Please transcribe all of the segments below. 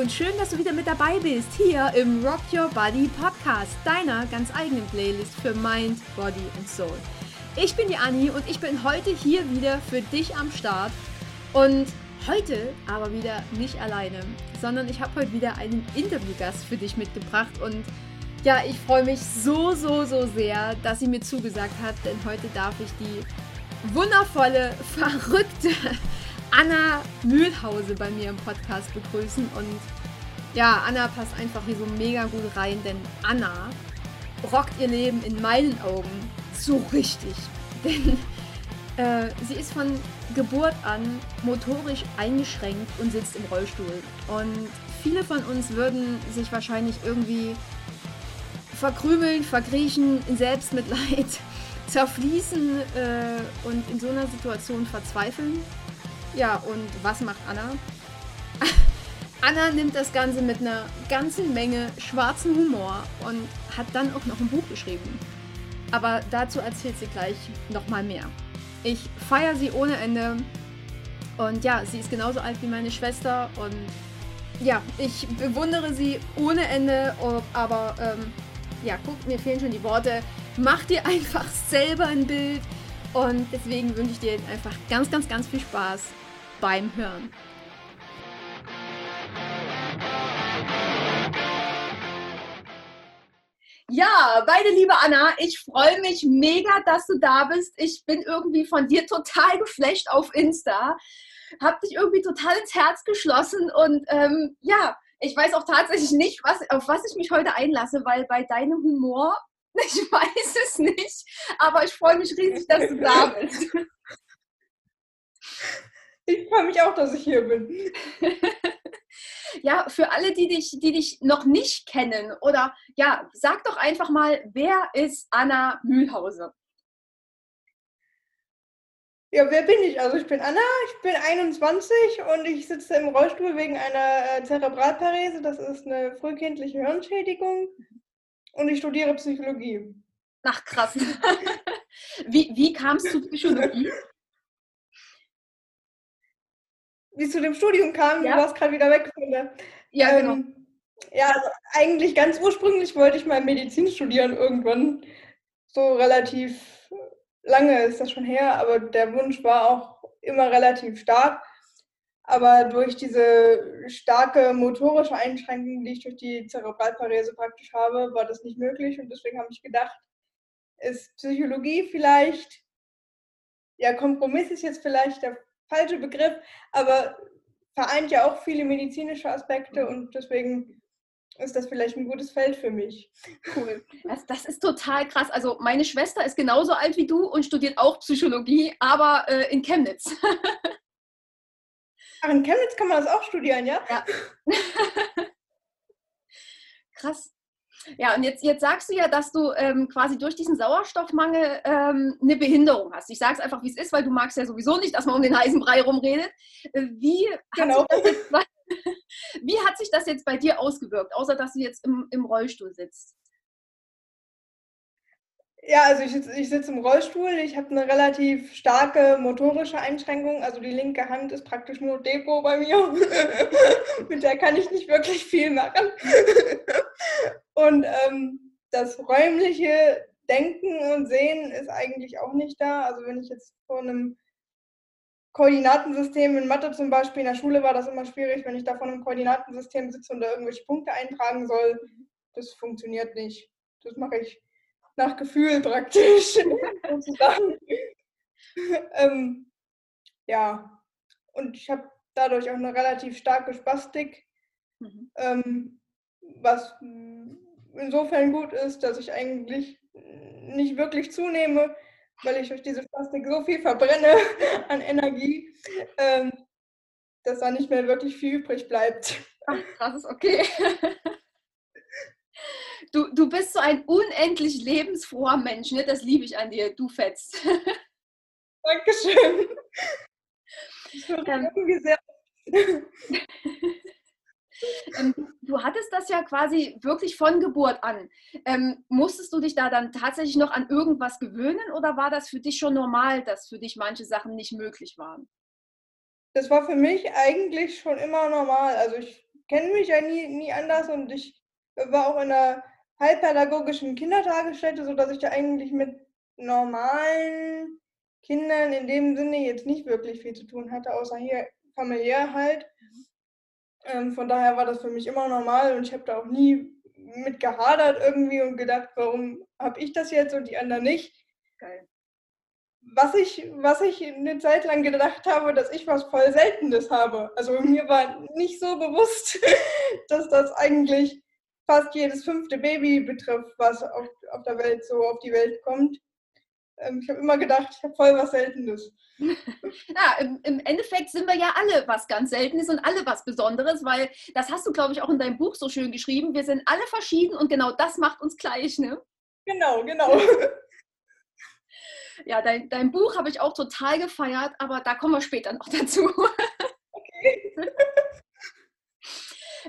und schön, dass du wieder mit dabei bist hier im Rock Your Body Podcast, deiner ganz eigenen Playlist für Mind, Body und Soul. Ich bin die Anni und ich bin heute hier wieder für dich am Start und heute aber wieder nicht alleine, sondern ich habe heute wieder einen Interviewgast für dich mitgebracht und ja, ich freue mich so, so, so sehr, dass sie mir zugesagt hat, denn heute darf ich die wundervolle, verrückte Anna Mühlhause bei mir im Podcast begrüßen. Und ja, Anna passt einfach hier so mega gut rein, denn Anna rockt ihr Leben in meinen Augen so richtig. Denn äh, sie ist von Geburt an motorisch eingeschränkt und sitzt im Rollstuhl. Und viele von uns würden sich wahrscheinlich irgendwie verkrümeln, verkriechen, in Selbstmitleid, zerfließen äh, und in so einer Situation verzweifeln. Ja, und was macht Anna? Anna nimmt das Ganze mit einer ganzen Menge schwarzen Humor und hat dann auch noch ein Buch geschrieben. Aber dazu erzählt sie gleich nochmal mehr. Ich feiere sie ohne Ende. Und ja, sie ist genauso alt wie meine Schwester. Und ja, ich bewundere sie ohne Ende. Aber ähm, ja, guck, mir fehlen schon die Worte. Mach dir einfach selber ein Bild. Und deswegen wünsche ich dir einfach ganz, ganz, ganz viel Spaß beim Hören. Ja, meine liebe Anna, ich freue mich mega, dass du da bist. Ich bin irgendwie von dir total geflasht auf Insta. Hab dich irgendwie total ins Herz geschlossen und ähm, ja, ich weiß auch tatsächlich nicht, was, auf was ich mich heute einlasse, weil bei deinem Humor, ich weiß es nicht, aber ich freue mich riesig, dass du da bist. Ich freue mich auch, dass ich hier bin. ja, für alle, die dich, die dich noch nicht kennen, oder ja, sag doch einfach mal, wer ist Anna Mühlhause? Ja, wer bin ich? Also ich bin Anna, ich bin 21 und ich sitze im Rollstuhl wegen einer äh, Zerebralparese. Das ist eine frühkindliche Hirnschädigung. Und ich studiere Psychologie. Ach krass. wie, wie kamst du zu Psychologie? Wie es zu dem Studium kam, ja. du warst gerade wieder weg von der. Ja, genau. Ähm, ja, also eigentlich ganz ursprünglich wollte ich mal Medizin studieren irgendwann. So relativ lange ist das schon her, aber der Wunsch war auch immer relativ stark. Aber durch diese starke motorische Einschränkung, die ich durch die Zerebralparese praktisch habe, war das nicht möglich. Und deswegen habe ich gedacht, ist Psychologie vielleicht, ja, Kompromiss ist jetzt vielleicht der falsche Begriff, aber vereint ja auch viele medizinische Aspekte und deswegen ist das vielleicht ein gutes Feld für mich. Cool. Das, das ist total krass. Also meine Schwester ist genauso alt wie du und studiert auch Psychologie, aber äh, in Chemnitz. Ach, in Chemnitz kann man das auch studieren, ja? Ja. krass. Ja, und jetzt, jetzt sagst du ja, dass du ähm, quasi durch diesen Sauerstoffmangel ähm, eine Behinderung hast. Ich sage es einfach, wie es ist, weil du magst ja sowieso nicht, dass man um den heißen Brei rumredet. Äh, wie, genau. hat jetzt, wie hat sich das jetzt bei dir ausgewirkt, außer dass du jetzt im, im Rollstuhl sitzt? Ja, also ich, ich sitze im Rollstuhl. Ich habe eine relativ starke motorische Einschränkung. Also die linke Hand ist praktisch nur Depot bei mir. Mit der kann ich nicht wirklich viel machen. und ähm, das räumliche Denken und Sehen ist eigentlich auch nicht da. Also wenn ich jetzt vor einem Koordinatensystem in Mathe zum Beispiel, in der Schule war das immer schwierig, wenn ich da vor einem Koordinatensystem sitze und da irgendwelche Punkte eintragen soll. Das funktioniert nicht. Das mache ich nach Gefühl praktisch. ähm, ja, und ich habe dadurch auch eine relativ starke Spastik, mhm. ähm, was insofern gut ist, dass ich eigentlich nicht wirklich zunehme, weil ich durch diese Spastik so viel verbrenne an Energie, ähm, dass da nicht mehr wirklich viel übrig bleibt. Ach, krass, ist okay. Du, du bist so ein unendlich lebensfroher Mensch, ne? das liebe ich an dir, du fetzt. Dankeschön. Ich ähm, irgendwie sehr. ähm, du hattest das ja quasi wirklich von Geburt an. Ähm, musstest du dich da dann tatsächlich noch an irgendwas gewöhnen oder war das für dich schon normal, dass für dich manche Sachen nicht möglich waren? Das war für mich eigentlich schon immer normal. Also ich kennen mich ja nie, nie anders und ich war auch in einer halbpädagogischen Kindertagesstätte, sodass ich da eigentlich mit normalen Kindern in dem Sinne jetzt nicht wirklich viel zu tun hatte, außer hier familiär halt. Ähm, von daher war das für mich immer normal und ich habe da auch nie mit gehadert irgendwie und gedacht, warum habe ich das jetzt und die anderen nicht. Geil. Was ich, was ich eine Zeit lang gedacht habe, dass ich was voll Seltenes habe. Also mir war nicht so bewusst, dass das eigentlich fast jedes fünfte Baby betrifft, was auf, auf der Welt so auf die Welt kommt. Ähm, ich habe immer gedacht, ich habe voll was Seltenes. Ja, im, im, Endeffekt sind wir ja alle was ganz Seltenes und alle was Besonderes, weil das hast du, glaube ich, auch in deinem Buch so schön geschrieben. Wir sind alle verschieden und genau das macht uns gleich, ne? Genau, genau. Ja, dein, dein Buch habe ich auch total gefeiert, aber da kommen wir später noch dazu. Okay.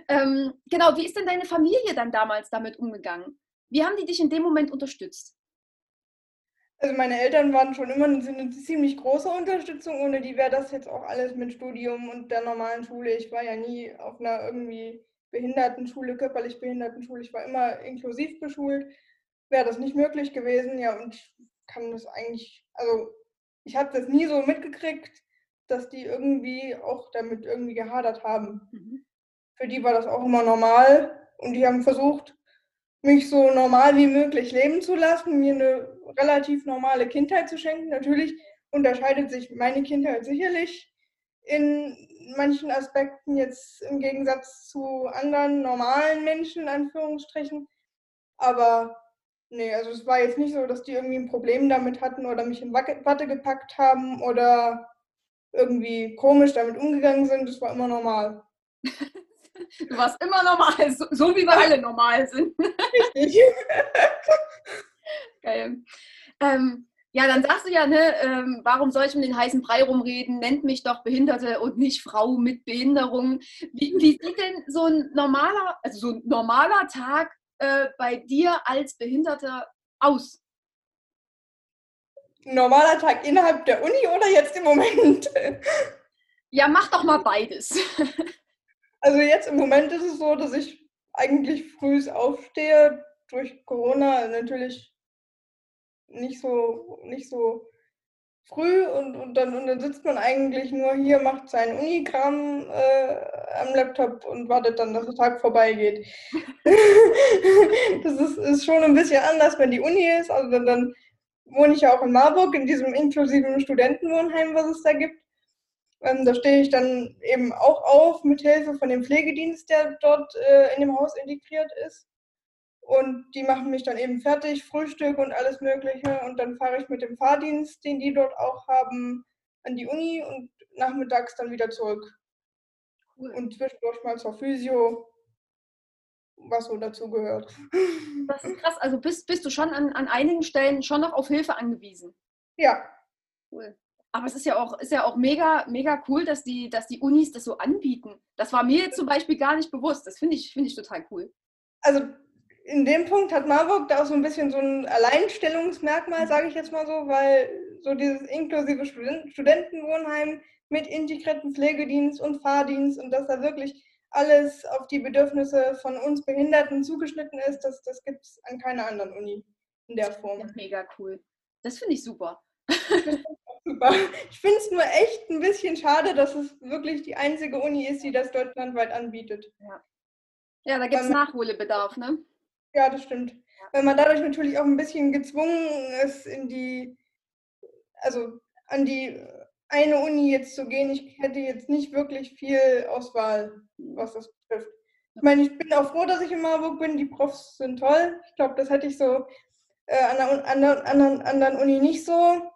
ähm, genau, wie ist denn deine Familie dann damals damit umgegangen? Wie haben die dich in dem Moment unterstützt? Also meine Eltern waren schon immer eine, eine ziemlich große Unterstützung, ohne die wäre das jetzt auch alles mit Studium und der normalen Schule. Ich war ja nie auf einer irgendwie Behindertenschule, körperlich Behindertenschule. Ich war immer inklusiv beschult. Wäre das nicht möglich gewesen, ja, und ich kann das eigentlich, also ich habe das nie so mitgekriegt, dass die irgendwie auch damit irgendwie gehadert haben. Mhm. Für die war das auch immer normal und die haben versucht, mich so normal wie möglich leben zu lassen, mir eine relativ normale Kindheit zu schenken. Natürlich unterscheidet sich meine Kindheit sicherlich in manchen Aspekten jetzt im Gegensatz zu anderen normalen Menschen, in Anführungsstrichen. Aber nee, also es war jetzt nicht so, dass die irgendwie ein Problem damit hatten oder mich in Watte gepackt haben oder irgendwie komisch damit umgegangen sind. Das war immer normal. Du warst immer normal, so, so wie wir alle normal sind. Richtig. Geil. Ähm, ja, dann sagst du ja, ne, ähm, warum soll ich um den heißen Brei rumreden? Nennt mich doch Behinderte und nicht Frau mit Behinderung. Wie, wie sieht denn so ein normaler, also so ein normaler Tag äh, bei dir als Behinderter aus? Normaler Tag innerhalb der Uni oder jetzt im Moment? Ja, mach doch mal beides. Also jetzt im Moment ist es so, dass ich eigentlich früh aufstehe, durch Corona natürlich nicht so, nicht so früh und, und, dann, und dann sitzt man eigentlich nur hier, macht seinen Unikram äh, am Laptop und wartet dann, dass der Tag vorbeigeht. das ist, ist schon ein bisschen anders, wenn die Uni ist. Also dann, dann wohne ich ja auch in Marburg, in diesem inklusiven Studentenwohnheim, was es da gibt. Ähm, da stehe ich dann eben auch auf mit Hilfe von dem Pflegedienst, der dort äh, in dem Haus integriert ist. Und die machen mich dann eben fertig, Frühstück und alles Mögliche. Und dann fahre ich mit dem Fahrdienst, den die dort auch haben, an die Uni und nachmittags dann wieder zurück. Cool. Und zwischendurch mal zur Physio, was so dazu gehört. Das ist krass. Also bist, bist du schon an, an einigen Stellen schon noch auf Hilfe angewiesen? Ja. Cool. Aber es ist ja auch, ist ja auch mega, mega cool, dass die, dass die Unis das so anbieten. Das war mir zum Beispiel gar nicht bewusst. Das finde ich, find ich total cool. Also in dem Punkt hat Marburg da auch so ein bisschen so ein Alleinstellungsmerkmal, sage ich jetzt mal so, weil so dieses inklusive Studentenwohnheim mit integrierten Pflegedienst und Fahrdienst und dass da wirklich alles auf die Bedürfnisse von uns Behinderten zugeschnitten ist, das, das gibt es an keiner anderen Uni in der Form. Mega cool. Das finde ich super. super. Ich finde es nur echt ein bisschen schade, dass es wirklich die einzige Uni ist, die das deutschlandweit anbietet. Ja, ja da gibt es Nachholbedarf, ne? Ja, das stimmt. Weil man dadurch natürlich auch ein bisschen gezwungen ist, in die, also an die eine Uni jetzt zu gehen. Ich hätte jetzt nicht wirklich viel Auswahl, was das betrifft. Ich meine, ich bin auch froh, dass ich in Marburg bin. Die Profs sind toll. Ich glaube, das hätte ich so äh, an der anderen, anderen Uni nicht so.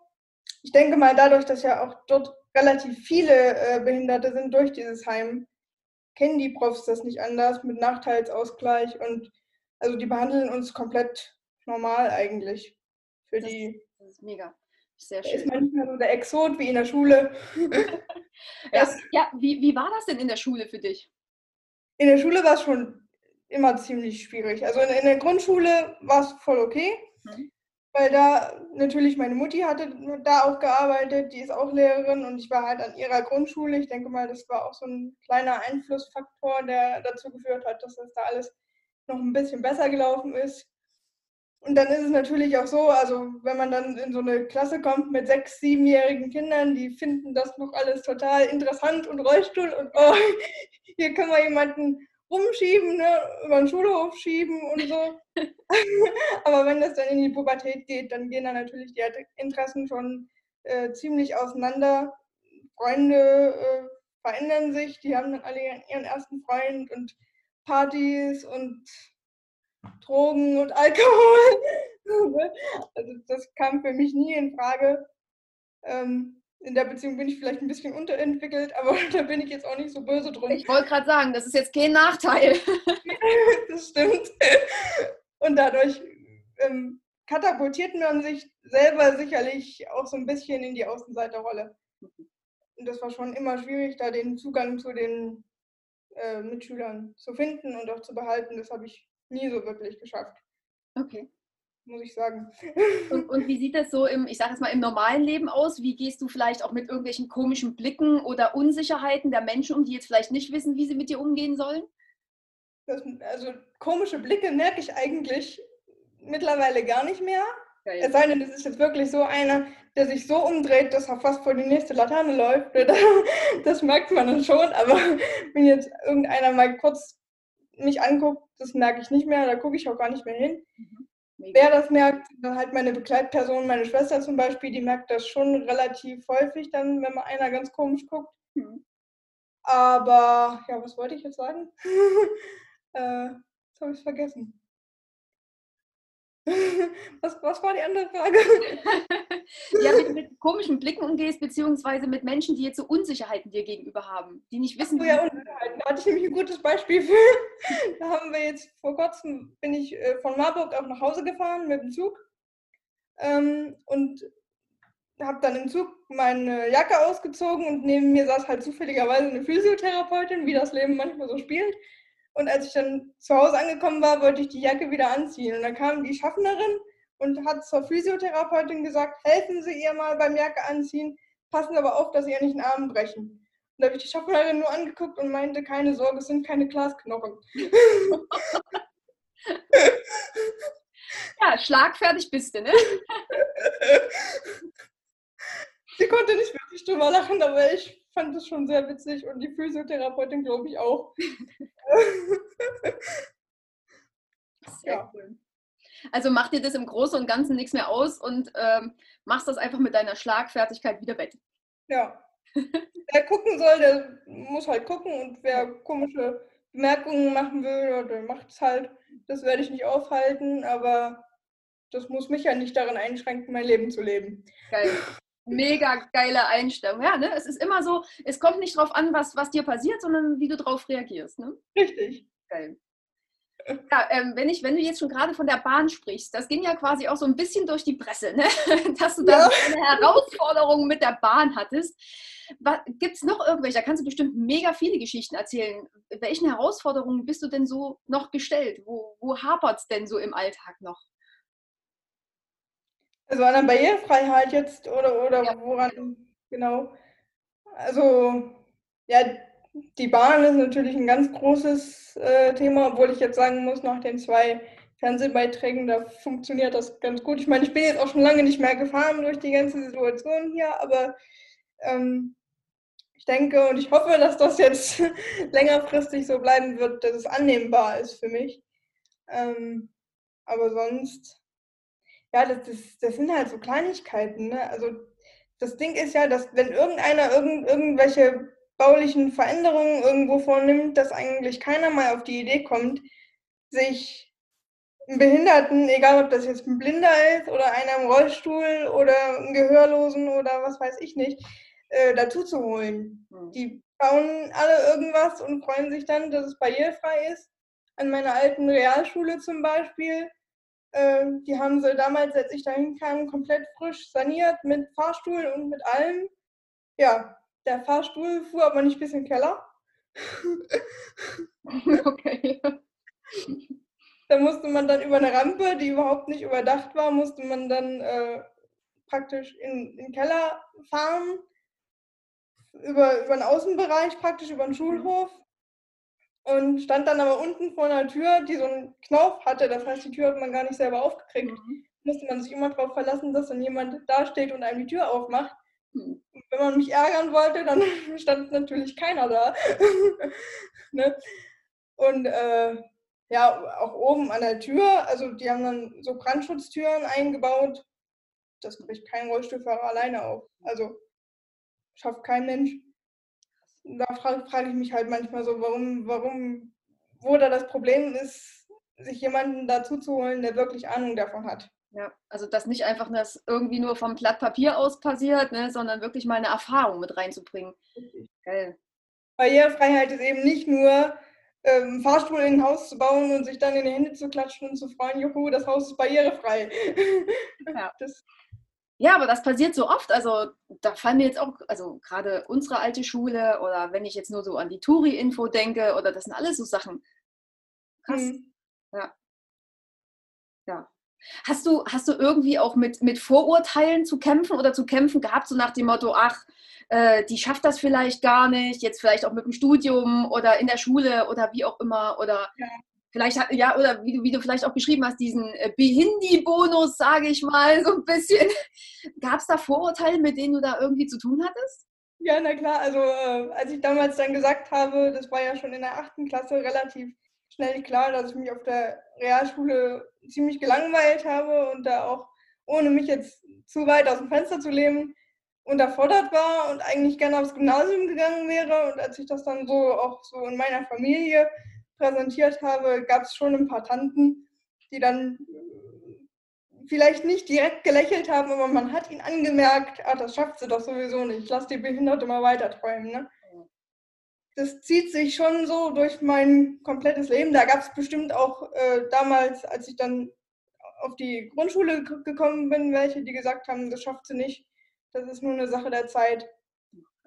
Ich denke mal, dadurch, dass ja auch dort relativ viele äh, Behinderte sind durch dieses Heim, kennen die Profs das nicht anders mit Nachteilsausgleich und also die behandeln uns komplett normal eigentlich. Für das, die. Das ist mega. Sehr schön. Ist manchmal so der Exot wie in der Schule. ja, ja wie, wie war das denn in der Schule für dich? In der Schule war es schon immer ziemlich schwierig. Also in, in der Grundschule war es voll okay. Mhm. Weil da natürlich meine Mutti hatte da auch gearbeitet, die ist auch Lehrerin und ich war halt an ihrer Grundschule. Ich denke mal, das war auch so ein kleiner Einflussfaktor, der dazu geführt hat, dass das da alles noch ein bisschen besser gelaufen ist. Und dann ist es natürlich auch so, also wenn man dann in so eine Klasse kommt mit sechs, siebenjährigen Kindern, die finden das noch alles total interessant und Rollstuhl und oh, hier können wir jemanden rumschieben, ne, über den Schulhof schieben und so. Aber wenn das dann in die Pubertät geht, dann gehen da natürlich die Interessen schon äh, ziemlich auseinander. Freunde äh, verändern sich, die haben dann alle ihren ersten Freund und Partys und Drogen und Alkohol. also das kam für mich nie in Frage. Ähm, in der Beziehung bin ich vielleicht ein bisschen unterentwickelt, aber da bin ich jetzt auch nicht so böse drum. Ich wollte gerade sagen, das ist jetzt kein Nachteil. das stimmt. Und dadurch ähm, katapultiert man sich selber sicherlich auch so ein bisschen in die Außenseiterrolle. Und das war schon immer schwierig, da den Zugang zu den äh, Mitschülern zu finden und auch zu behalten. Das habe ich nie so wirklich geschafft. Okay. Muss ich sagen. Und, und wie sieht das so im, ich sage jetzt mal, im normalen Leben aus? Wie gehst du vielleicht auch mit irgendwelchen komischen Blicken oder Unsicherheiten der Menschen um, die jetzt vielleicht nicht wissen, wie sie mit dir umgehen sollen? Das, also komische Blicke merke ich eigentlich mittlerweile gar nicht mehr. Geil. Es sei denn, es ist jetzt wirklich so einer, der sich so umdreht, dass er fast vor die nächste Laterne läuft. Das merkt man dann schon, aber wenn jetzt irgendeiner mal kurz mich anguckt, das merke ich nicht mehr, da gucke ich auch gar nicht mehr hin. Mhm. Wer das merkt, dann halt meine Begleitperson, meine Schwester zum Beispiel, die merkt das schon relativ häufig dann, wenn mal einer ganz komisch guckt. Mhm. Aber, ja, was wollte ich jetzt sagen? äh, jetzt habe ich es vergessen. was, was war die andere Frage? ja, mit, mit, komischen Blicken umgehst, beziehungsweise mit Menschen, die jetzt so Unsicherheiten dir gegenüber haben, die nicht wissen, so, ja, Unsicherheiten. Da hatte ich nämlich ein gutes Beispiel für. da haben wir jetzt vor kurzem, bin ich äh, von Marburg auch nach Hause gefahren mit dem Zug ähm, und habe dann im Zug meine Jacke ausgezogen und neben mir saß halt zufälligerweise eine Physiotherapeutin, wie das Leben manchmal so spielt. Und als ich dann zu Hause angekommen war, wollte ich die Jacke wieder anziehen. Und dann kam die Schaffnerin und hat zur Physiotherapeutin gesagt, helfen Sie ihr mal beim Jacke anziehen, passen Sie aber auf, dass Sie ihr nicht den Arm brechen. Und da habe ich die Schaffnerin nur angeguckt und meinte, keine Sorge, es sind keine Glasknochen. ja, schlagfertig bist du, ne? Sie konnte nicht wirklich drüber lachen, aber ich fand das schon sehr witzig und die Physiotherapeutin, glaube ich, auch. Sehr ja. cool. Also mach dir das im Großen und Ganzen nichts mehr aus und ähm, machst das einfach mit deiner Schlagfertigkeit wieder weg. Ja. wer gucken soll, der muss halt gucken und wer komische Bemerkungen machen will, der macht es halt. Das werde ich nicht aufhalten, aber das muss mich ja nicht darin einschränken, mein Leben zu leben. Geil mega geile Einstellung. Ja, ne? Es ist immer so, es kommt nicht darauf an, was, was dir passiert, sondern wie du darauf reagierst. Ne? Richtig. Geil. Ja, ähm, wenn, ich, wenn du jetzt schon gerade von der Bahn sprichst, das ging ja quasi auch so ein bisschen durch die Presse, ne? dass du da ja. eine Herausforderung mit der Bahn hattest. Gibt es noch irgendwelche, da kannst du bestimmt mega viele Geschichten erzählen. Welchen Herausforderungen bist du denn so noch gestellt? Wo, wo hapert es denn so im Alltag noch? Also an der Barrierefreiheit jetzt oder, oder ja. woran genau? Also ja, die Bahn ist natürlich ein ganz großes äh, Thema, obwohl ich jetzt sagen muss, nach den zwei Fernsehbeiträgen, da funktioniert das ganz gut. Ich meine, ich bin jetzt auch schon lange nicht mehr gefahren durch die ganze Situation hier, aber ähm, ich denke und ich hoffe, dass das jetzt längerfristig so bleiben wird, dass es annehmbar ist für mich. Ähm, aber sonst ja, das, das, das sind halt so Kleinigkeiten. Ne? Also das Ding ist ja, dass wenn irgendeiner irgend, irgendwelche baulichen Veränderungen irgendwo vornimmt, dass eigentlich keiner mal auf die Idee kommt, sich einen Behinderten, egal ob das jetzt ein Blinder ist oder einer im Rollstuhl oder einen Gehörlosen oder was weiß ich nicht, äh, dazu zu holen. Mhm. Die bauen alle irgendwas und freuen sich dann, dass es barrierefrei ist. An meiner alten Realschule zum Beispiel die haben sie damals, als ich dahin kam, komplett frisch saniert mit Fahrstuhl und mit allem. Ja, der Fahrstuhl fuhr aber nicht bis in den Keller. okay. Da musste man dann über eine Rampe, die überhaupt nicht überdacht war, musste man dann äh, praktisch in, in den Keller fahren, über, über den Außenbereich, praktisch über den Schulhof. Und stand dann aber unten vor einer Tür, die so einen Knauf hatte. Das heißt, die Tür hat man gar nicht selber aufgekriegt. Mhm. Musste man sich immer darauf verlassen, dass dann jemand da steht und einem die Tür aufmacht. Mhm. Wenn man mich ärgern wollte, dann stand natürlich keiner da. ne? Und äh, ja, auch oben an der Tür, also die haben dann so Brandschutztüren eingebaut. Das kriegt kein Rollstuhlfahrer alleine auf. Also schafft kein Mensch. Da frage frag ich mich halt manchmal so, warum, warum, wo da das Problem ist, sich jemanden dazu zu holen, der wirklich Ahnung davon hat. Ja, also dass nicht einfach das irgendwie nur vom Blatt Papier aus passiert, ne, sondern wirklich mal eine Erfahrung mit reinzubringen. Geil. Barrierefreiheit ist eben nicht nur ähm, Fahrstuhl in ein Haus zu bauen und sich dann in die Hände zu klatschen und zu freuen, juhu, das Haus ist barrierefrei. Ja. Das, ja, aber das passiert so oft. Also da fallen mir jetzt auch, also gerade unsere alte Schule oder wenn ich jetzt nur so an die Touri-Info denke oder das sind alles so Sachen. Krass. Mhm. Ja. Ja. Hast du, hast du irgendwie auch mit, mit Vorurteilen zu kämpfen oder zu kämpfen gehabt, so nach dem Motto, ach, äh, die schafft das vielleicht gar nicht, jetzt vielleicht auch mit dem Studium oder in der Schule oder wie auch immer oder ja. Vielleicht ja, oder wie du, wie du vielleicht auch beschrieben hast, diesen äh, Behindi-Bonus, sage ich mal, so ein bisschen. Gab es da Vorurteile, mit denen du da irgendwie zu tun hattest? Ja, na klar, also äh, als ich damals dann gesagt habe, das war ja schon in der achten Klasse relativ schnell klar, dass ich mich auf der Realschule ziemlich gelangweilt habe und da auch, ohne mich jetzt zu weit aus dem Fenster zu lehnen, unterfordert war und eigentlich gerne aufs Gymnasium gegangen wäre. Und als ich das dann so auch so in meiner Familie präsentiert habe, gab es schon ein paar Tanten, die dann vielleicht nicht direkt gelächelt haben, aber man hat ihnen angemerkt, ah, das schafft sie doch sowieso nicht. Lass die Behinderte mal weiter träumen. Ne? Das zieht sich schon so durch mein komplettes Leben. Da gab es bestimmt auch äh, damals, als ich dann auf die Grundschule gekommen bin, welche, die gesagt haben, das schafft sie nicht. Das ist nur eine Sache der Zeit.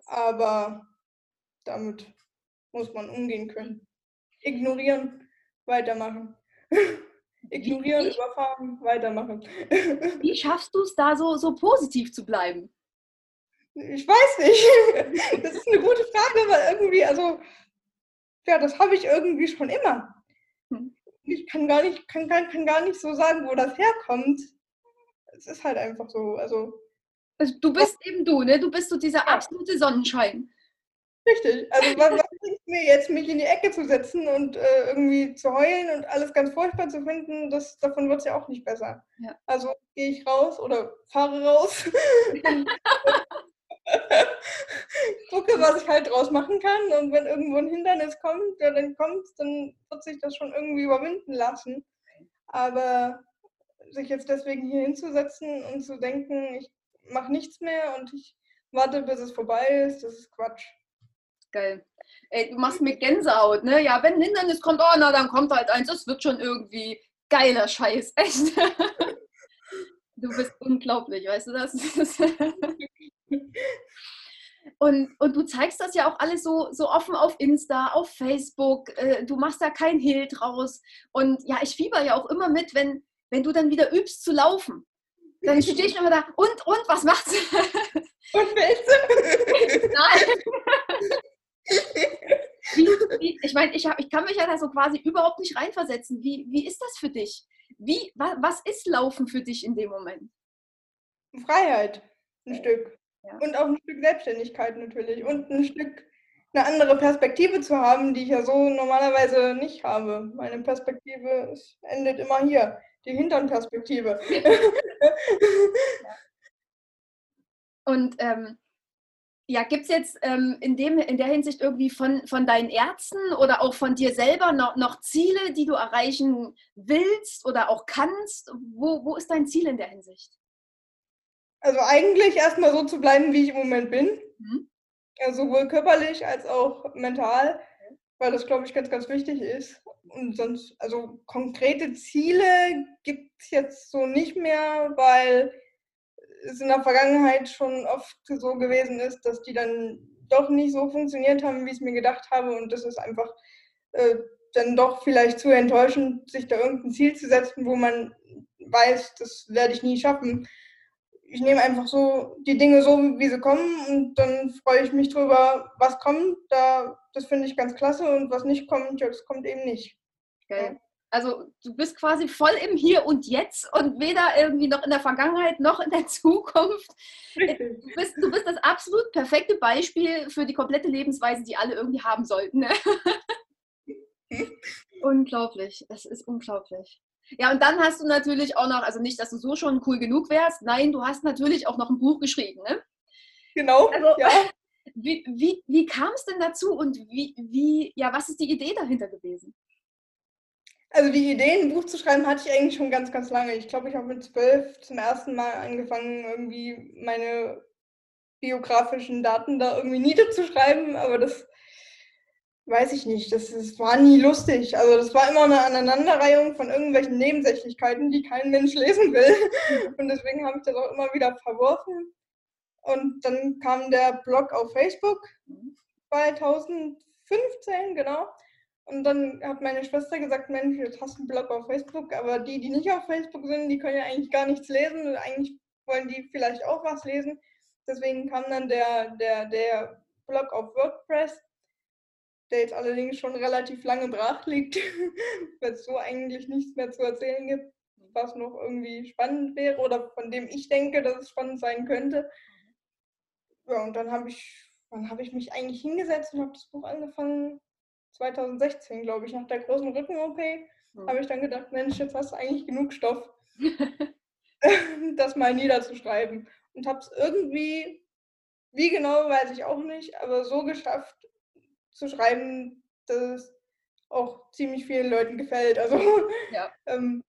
Aber damit muss man umgehen können. Ignorieren, weitermachen. Ignorieren, wie, überfahren, weitermachen. Wie schaffst du es da so, so positiv zu bleiben? Ich weiß nicht. Das ist eine gute Frage, weil irgendwie, also, ja, das habe ich irgendwie schon immer. Hm. Ich kann gar nicht, kann, kann, kann gar nicht so sagen, wo das herkommt. Es ist halt einfach so. Also, also du bist eben du, ne? Du bist so dieser absolute Sonnenschein. Richtig. Also was, was bringt mir jetzt, mich in die Ecke zu setzen und äh, irgendwie zu heulen und alles ganz furchtbar zu finden, das, davon wird es ja auch nicht besser. Ja. Also gehe ich raus oder fahre raus. gucke, was ich halt draus machen kann. Und wenn irgendwo ein Hindernis kommt, ja, dann kommt dann wird sich das schon irgendwie überwinden lassen. Aber sich jetzt deswegen hier hinzusetzen und zu denken, ich mache nichts mehr und ich warte, bis es vorbei ist. Das ist Quatsch. Geil. Ey, du machst mir Gänsehaut, ne? Ja, wenn ein Hindernis kommt, oh, na, dann kommt halt eins. Das wird schon irgendwie geiler Scheiß. Echt. Du bist unglaublich, weißt du das? Und, und du zeigst das ja auch alles so, so offen auf Insta, auf Facebook. Äh, du machst da kein Hehl draus. Und ja, ich fieber ja auch immer mit, wenn, wenn du dann wieder übst zu laufen. Dann stehe ich immer da, und, und, was macht sie? Und fällst du? Nein. Wie, wie, ich meine, ich, ich kann mich ja da so quasi überhaupt nicht reinversetzen. Wie, wie ist das für dich? Wie, wa, was ist Laufen für dich in dem Moment? Freiheit, ein Stück. Ja. Und auch ein Stück Selbstständigkeit natürlich. Und ein Stück eine andere Perspektive zu haben, die ich ja so normalerweise nicht habe. Meine Perspektive endet immer hier die Hinternperspektive. Und ähm, ja, gibt es jetzt ähm, in, dem, in der Hinsicht irgendwie von, von deinen Ärzten oder auch von dir selber noch, noch Ziele, die du erreichen willst oder auch kannst? Wo, wo ist dein Ziel in der Hinsicht? Also eigentlich erstmal so zu bleiben, wie ich im Moment bin. Mhm. Also sowohl körperlich als auch mental, weil das, glaube ich, ganz, ganz wichtig ist. Und sonst, also konkrete Ziele gibt es jetzt so nicht mehr, weil es in der Vergangenheit schon oft so gewesen ist, dass die dann doch nicht so funktioniert haben, wie ich es mir gedacht habe. Und das ist einfach äh, dann doch vielleicht zu enttäuschend, sich da irgendein Ziel zu setzen, wo man weiß, das werde ich nie schaffen. Ich nehme einfach so die Dinge so, wie sie kommen und dann freue ich mich drüber, was kommt. Da, das finde ich ganz klasse und was nicht kommt, ja, das kommt eben nicht. Geil. Also du bist quasi voll im Hier und Jetzt und weder irgendwie noch in der Vergangenheit noch in der Zukunft. Du bist, du bist das absolut perfekte Beispiel für die komplette Lebensweise, die alle irgendwie haben sollten. Ne? unglaublich, es ist unglaublich. Ja, und dann hast du natürlich auch noch, also nicht, dass du so schon cool genug wärst, nein, du hast natürlich auch noch ein Buch geschrieben, ne? Genau, also, ja. Wie, wie, wie kam es denn dazu und wie, wie, ja, was ist die Idee dahinter gewesen? Also die Idee, ein Buch zu schreiben, hatte ich eigentlich schon ganz, ganz lange. Ich glaube, ich habe mit zwölf zum ersten Mal angefangen, irgendwie meine biografischen Daten da irgendwie niederzuschreiben, aber das weiß ich nicht. Das, das war nie lustig. Also das war immer eine Aneinanderreihung von irgendwelchen Nebensächlichkeiten, die kein Mensch lesen will. Und deswegen habe ich das auch immer wieder verworfen. Und dann kam der Blog auf Facebook 2015, genau. Und dann hat meine Schwester gesagt, Mensch, jetzt hast du einen Blog auf Facebook, aber die, die nicht auf Facebook sind, die können ja eigentlich gar nichts lesen. Und eigentlich wollen die vielleicht auch was lesen. Deswegen kam dann der, der, der Blog auf WordPress, der jetzt allerdings schon relativ lange brach liegt, weil es so eigentlich nichts mehr zu erzählen gibt, was noch irgendwie spannend wäre oder von dem ich denke, dass es spannend sein könnte. Ja, und dann habe ich, wann habe ich mich eigentlich hingesetzt und habe das Buch angefangen 2016, glaube ich, nach der großen Rücken-OP, mhm. habe ich dann gedacht, Mensch, jetzt hast du eigentlich genug Stoff, das mal niederzuschreiben. Und habe es irgendwie, wie genau, weiß ich auch nicht, aber so geschafft zu schreiben, dass es auch ziemlich vielen Leuten gefällt. Also ja. ähm,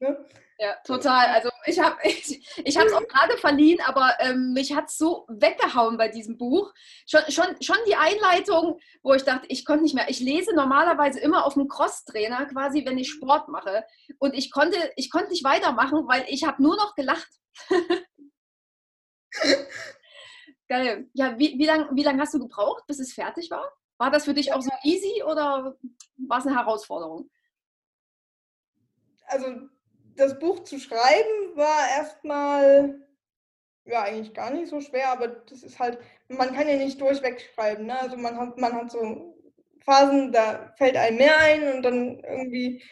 Ne? Ja, total. Also ich habe ich, ich es auch gerade verliehen, aber ähm, mich hat es so weggehauen bei diesem Buch. Schon, schon, schon die Einleitung, wo ich dachte, ich konnte nicht mehr. Ich lese normalerweise immer auf dem Crosstrainer, quasi, wenn ich Sport mache. Und ich konnte, ich konnte nicht weitermachen, weil ich habe nur noch gelacht. Geil. Ja, wie, wie lange wie lang hast du gebraucht, bis es fertig war? War das für dich auch so easy oder war es eine Herausforderung? Also das Buch zu schreiben war erstmal ja eigentlich gar nicht so schwer, aber das ist halt, man kann ja nicht durchweg schreiben. Ne? Also man hat, man hat so Phasen, da fällt einem mehr ein und dann irgendwie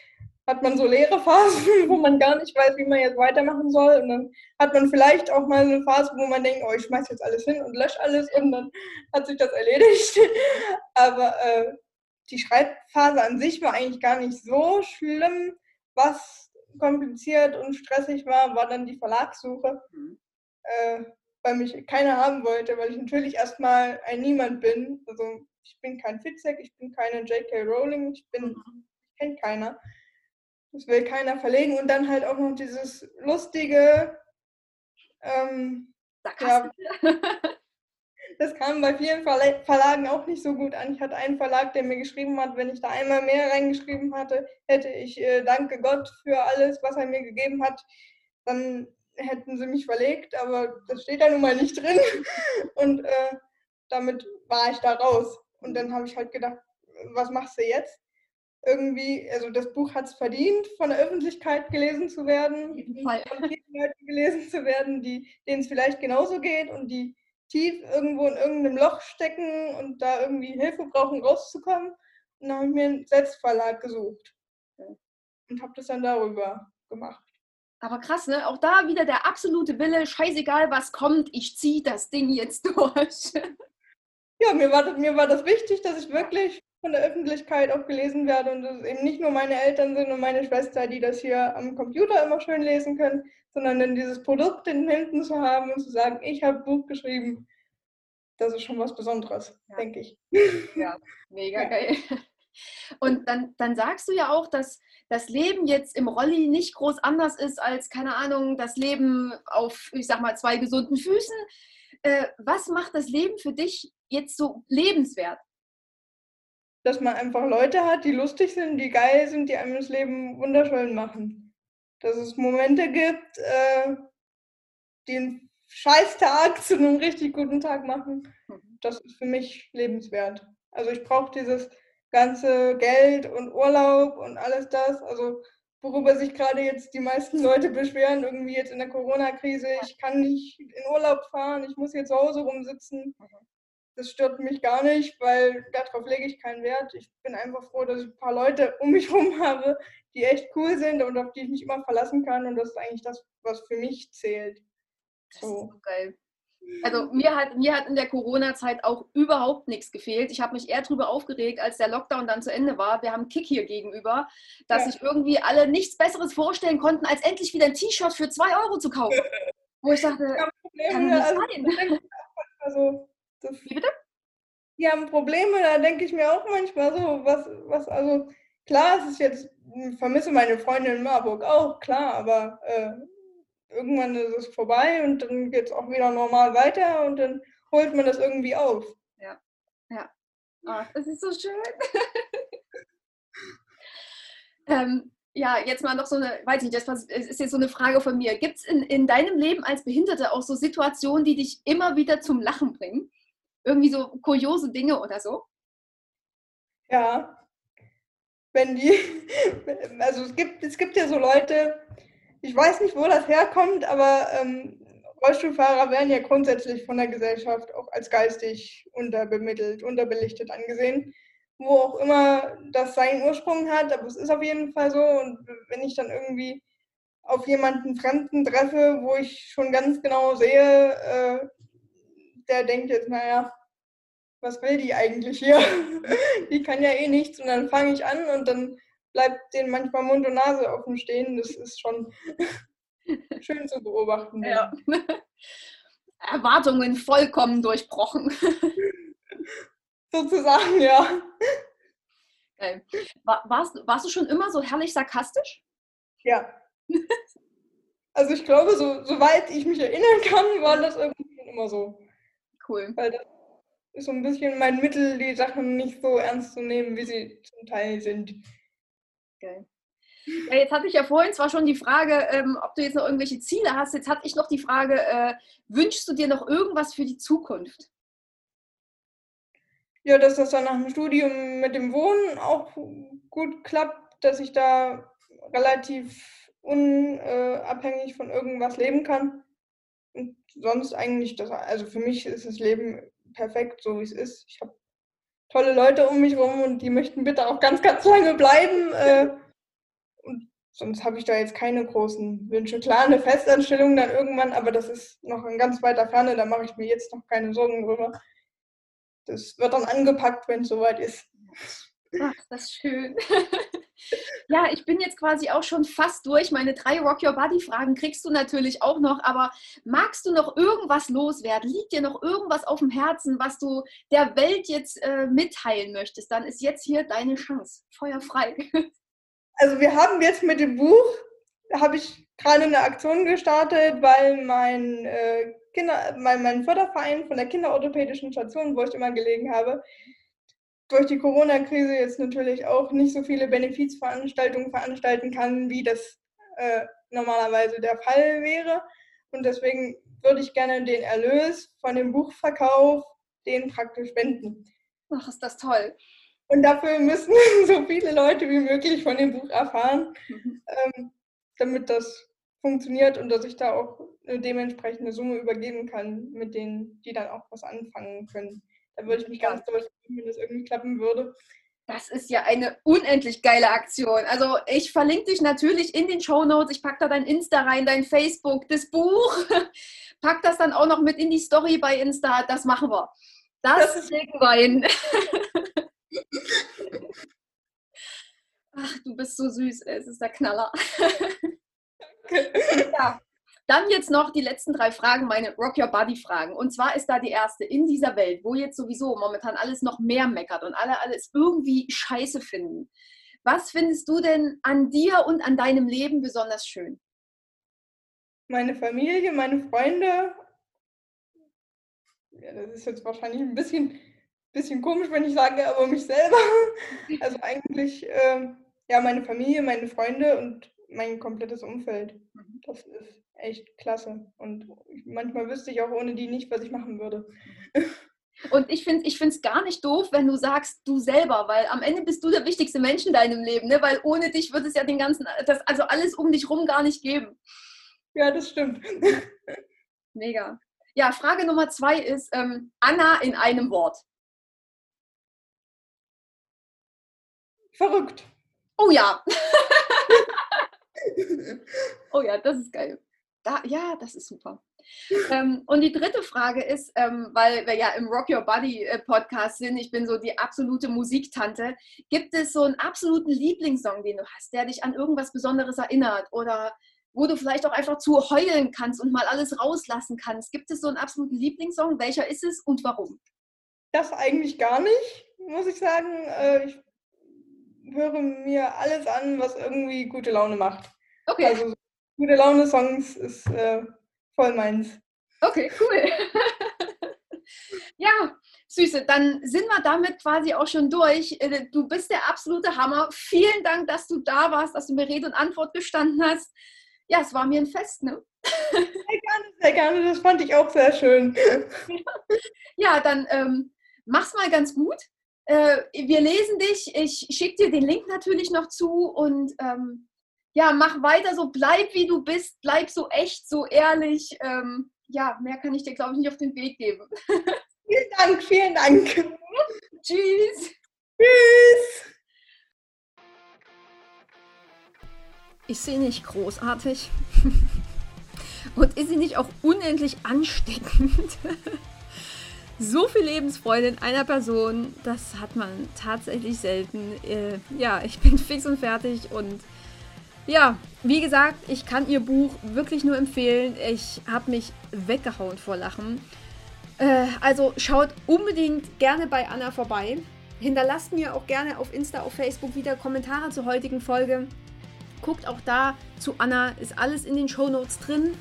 hat man so leere Phasen, wo man gar nicht weiß, wie man jetzt weitermachen soll. Und dann hat man vielleicht auch mal eine Phase, wo man denkt, oh, ich schmeiß jetzt alles hin und lösche alles und dann hat sich das erledigt. Aber äh, die Schreibphase an sich war eigentlich gar nicht so schlimm. Was kompliziert und stressig war, war dann die Verlagssuche, mhm. äh, weil mich keiner haben wollte, weil ich natürlich erstmal ein Niemand bin. Also ich bin kein Fitzek, ich bin keine J.K. Rowling, ich bin, mhm. ich kenne keiner. Das will keiner verlegen und dann halt auch noch dieses lustige, ähm, ja, Das kam bei vielen Verlagen auch nicht so gut an. Ich hatte einen Verlag, der mir geschrieben hat, wenn ich da einmal mehr reingeschrieben hatte, hätte ich äh, danke Gott für alles, was er mir gegeben hat. Dann hätten sie mich verlegt, aber das steht da nun mal nicht drin. Und äh, damit war ich da raus. Und dann habe ich halt gedacht, was machst du jetzt? Irgendwie, also das Buch hat es verdient, von der Öffentlichkeit gelesen zu werden, von vielen Leuten gelesen zu werden, denen es vielleicht genauso geht und die tief irgendwo in irgendeinem Loch stecken und da irgendwie Hilfe brauchen, rauszukommen. Und dann habe ich mir einen Selbstverlag gesucht und habe das dann darüber gemacht. Aber krass, ne? Auch da wieder der absolute Wille, scheißegal was kommt, ich ziehe das Ding jetzt durch. Ja, mir war, das, mir war das wichtig, dass ich wirklich von der Öffentlichkeit auch gelesen werde und dass es eben nicht nur meine Eltern sind und meine Schwester, die das hier am Computer immer schön lesen können, sondern dann dieses Produkt in den Händen zu haben und zu sagen, ich habe ein Buch geschrieben, das ist schon was Besonderes, ja. denke ich. Ja, mega ja. geil. Und dann, dann sagst du ja auch, dass das Leben jetzt im Rolli nicht groß anders ist als, keine Ahnung, das Leben auf, ich sag mal, zwei gesunden Füßen. Äh, was macht das Leben für dich jetzt so lebenswert? Dass man einfach Leute hat, die lustig sind, die geil sind, die einem das Leben wunderschön machen dass es Momente gibt, äh, die einen Scheißtag zu einem richtig guten Tag machen. Mhm. Das ist für mich lebenswert. Also ich brauche dieses ganze Geld und Urlaub und alles das. Also worüber sich gerade jetzt die meisten Leute beschweren, irgendwie jetzt in der Corona-Krise, ich kann nicht in Urlaub fahren, ich muss jetzt zu Hause rumsitzen. Das stört mich gar nicht, weil darauf lege ich keinen Wert. Ich bin einfach froh, dass ich ein paar Leute um mich herum habe, die echt cool sind und auf die ich mich immer verlassen kann. Und das ist eigentlich das, was für mich zählt. So. Das ist so geil. Also mir hat, mir hat in der Corona-Zeit auch überhaupt nichts gefehlt. Ich habe mich eher darüber aufgeregt, als der Lockdown dann zu Ende war. Wir haben Kick hier gegenüber, dass ja. sich irgendwie alle nichts Besseres vorstellen konnten, als endlich wieder ein T-Shirt für zwei Euro zu kaufen. Wo ich dachte, ja, kann nicht also, sein. Also, das, Wie bitte? Die haben Probleme, da denke ich mir auch manchmal so, was, was, also klar, es ist jetzt, ich vermisse meine Freundin in Marburg auch, klar, aber äh, irgendwann ist es vorbei und dann geht es auch wieder normal weiter und dann holt man das irgendwie auf. Ja, ja. Oh, das ist so schön. ähm, ja, jetzt mal noch so eine, weiß ich nicht, das ist jetzt so eine Frage von mir. Gibt es in, in deinem Leben als Behinderte auch so Situationen, die dich immer wieder zum Lachen bringen? Irgendwie so kuriose Dinge oder so? Ja. Wenn die, also es gibt, es gibt ja so Leute, ich weiß nicht, wo das herkommt, aber ähm, Rollstuhlfahrer werden ja grundsätzlich von der Gesellschaft auch als geistig unterbemittelt, unterbelichtet angesehen, wo auch immer das seinen Ursprung hat, aber es ist auf jeden Fall so. Und wenn ich dann irgendwie auf jemanden Fremden treffe, wo ich schon ganz genau sehe, äh, der denkt jetzt, naja, was will die eigentlich hier? die kann ja eh nichts. Und dann fange ich an und dann bleibt denen manchmal Mund und Nase offen stehen. Das ist schon schön zu beobachten. Ja. Erwartungen vollkommen durchbrochen. Sozusagen, ja. War, warst, warst du schon immer so herrlich sarkastisch? Ja. Also ich glaube, so, soweit ich mich erinnern kann, war das irgendwie immer so. Cool. Weil das so ein bisschen mein Mittel, die Sachen nicht so ernst zu nehmen, wie sie zum Teil sind. Geil. Ja, jetzt hatte ich ja vorhin zwar schon die Frage, ähm, ob du jetzt noch irgendwelche Ziele hast. Jetzt hatte ich noch die Frage, äh, wünschst du dir noch irgendwas für die Zukunft? Ja, dass das dann nach dem Studium mit dem Wohnen auch gut klappt, dass ich da relativ unabhängig von irgendwas leben kann. Und sonst eigentlich, das, also für mich ist das Leben perfekt, so wie es ist. Ich habe tolle Leute um mich rum und die möchten bitte auch ganz, ganz lange bleiben. Äh, und sonst habe ich da jetzt keine großen Wünsche. Klar, eine Festanstellung dann irgendwann, aber das ist noch in ganz weiter Ferne, da mache ich mir jetzt noch keine Sorgen drüber. Das wird dann angepackt, wenn es soweit ist. Ach, das ist schön. ja, ich bin jetzt quasi auch schon fast durch. Meine drei Rock Your Body Fragen kriegst du natürlich auch noch. Aber magst du noch irgendwas loswerden? Liegt dir noch irgendwas auf dem Herzen, was du der Welt jetzt äh, mitteilen möchtest? Dann ist jetzt hier deine Chance. Feuer frei. also wir haben jetzt mit dem Buch, habe ich gerade eine Aktion gestartet, weil mein äh, Kinder, mein, mein Förderverein von der Kinderorthopädischen Station, wo ich immer gelegen habe, durch die Corona-Krise jetzt natürlich auch nicht so viele Benefizveranstaltungen veranstalten kann, wie das äh, normalerweise der Fall wäre. Und deswegen würde ich gerne den Erlös von dem Buchverkauf den praktisch spenden. Ach, ist das toll. Und dafür müssen so viele Leute wie möglich von dem Buch erfahren, mhm. ähm, damit das funktioniert und dass ich da auch eine dementsprechende Summe übergeben kann, mit denen die dann auch was anfangen können. Da würde ich mich ganz doll freuen, wenn das irgendwie klappen würde. Das ist ja eine unendlich geile Aktion. Also ich verlinke dich natürlich in den Show Notes. Ich packe da dein Insta rein, dein Facebook, das Buch. Pack das dann auch noch mit in die Story bei Insta. Das machen wir. Das, das legen wir hin. Ach, du bist so süß. Es ist der Knaller. Danke. Ja. Dann jetzt noch die letzten drei Fragen, meine Rock Your Body Fragen. Und zwar ist da die erste, in dieser Welt, wo jetzt sowieso momentan alles noch mehr meckert und alle alles irgendwie scheiße finden. Was findest du denn an dir und an deinem Leben besonders schön? Meine Familie, meine Freunde. Ja, das ist jetzt wahrscheinlich ein bisschen, bisschen komisch, wenn ich sage, aber mich selber. Also eigentlich, äh, ja, meine Familie, meine Freunde und mein komplettes Umfeld. Mhm. Das ist echt klasse. Und manchmal wüsste ich auch ohne die nicht, was ich machen würde. Und ich finde es gar nicht doof, wenn du sagst, du selber, weil am Ende bist du der wichtigste Mensch in deinem Leben, ne? weil ohne dich wird es ja den ganzen, das, also alles um dich rum gar nicht geben. Ja, das stimmt. Mega. Ja, Frage Nummer zwei ist ähm, Anna in einem Wort. Verrückt. Oh ja. oh ja, das ist geil. Da, ja, das ist super. ähm, und die dritte Frage ist, ähm, weil wir ja im Rock Your Body äh, Podcast sind, ich bin so die absolute Musiktante, gibt es so einen absoluten Lieblingssong, den du hast, der dich an irgendwas Besonderes erinnert oder wo du vielleicht auch einfach zu heulen kannst und mal alles rauslassen kannst? Gibt es so einen absoluten Lieblingssong? Welcher ist es und warum? Das eigentlich gar nicht, muss ich sagen. Äh, ich höre mir alles an, was irgendwie gute Laune macht. Okay. Also gute Laune-Songs ist äh, voll meins. Okay, cool. ja, Süße, dann sind wir damit quasi auch schon durch. Äh, du bist der absolute Hammer. Vielen Dank, dass du da warst, dass du mir Rede und Antwort gestanden hast. Ja, es war mir ein Fest, ne? Sehr gerne, sehr gerne. Das fand ich auch sehr schön. ja, dann ähm, mach's mal ganz gut. Äh, wir lesen dich. Ich schicke dir den Link natürlich noch zu und ähm, ja, mach weiter so, bleib wie du bist, bleib so echt, so ehrlich. Ähm, ja, mehr kann ich dir, glaube ich, nicht auf den Weg geben. vielen Dank, vielen Dank. Tschüss. Tschüss. Ich sehe nicht großartig. Und ist sie nicht auch unendlich ansteckend? so viel Lebensfreude in einer Person, das hat man tatsächlich selten. Äh, ja, ich bin fix und fertig und ja, wie gesagt, ich kann ihr Buch wirklich nur empfehlen. Ich habe mich weggehauen vor Lachen. Äh, also schaut unbedingt gerne bei Anna vorbei. Hinterlasst mir auch gerne auf Insta, auf Facebook wieder Kommentare zur heutigen Folge. Guckt auch da zu Anna, ist alles in den Show Notes drin.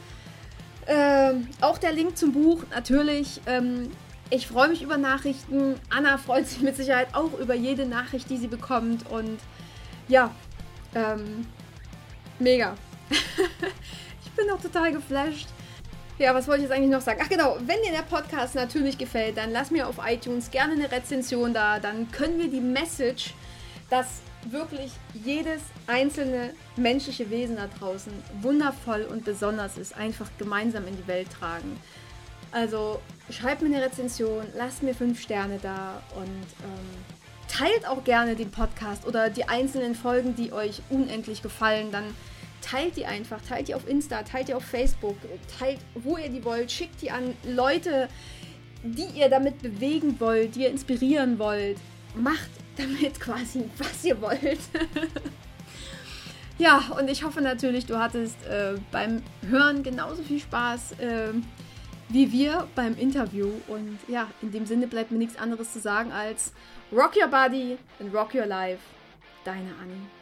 Äh, auch der Link zum Buch natürlich. Ähm, ich freue mich über Nachrichten. Anna freut sich mit Sicherheit auch über jede Nachricht, die sie bekommt. Und ja, ähm, mega. ich bin auch total geflasht. Ja, was wollte ich jetzt eigentlich noch sagen? Ach genau, wenn dir der Podcast natürlich gefällt, dann lass mir auf iTunes gerne eine Rezension da. Dann können wir die Message, dass wirklich jedes einzelne menschliche Wesen da draußen wundervoll und besonders ist, einfach gemeinsam in die Welt tragen. Also schreibt mir eine Rezension, lasst mir fünf Sterne da und ähm, teilt auch gerne den Podcast oder die einzelnen Folgen, die euch unendlich gefallen. Dann teilt die einfach, teilt die auf Insta, teilt die auf Facebook, teilt, wo ihr die wollt, schickt die an Leute, die ihr damit bewegen wollt, die ihr inspirieren wollt. Macht damit quasi, was ihr wollt. ja, und ich hoffe natürlich, du hattest äh, beim Hören genauso viel Spaß. Äh, wie wir beim Interview. Und ja, in dem Sinne bleibt mir nichts anderes zu sagen als Rock Your Body and Rock Your Life. Deine Annie.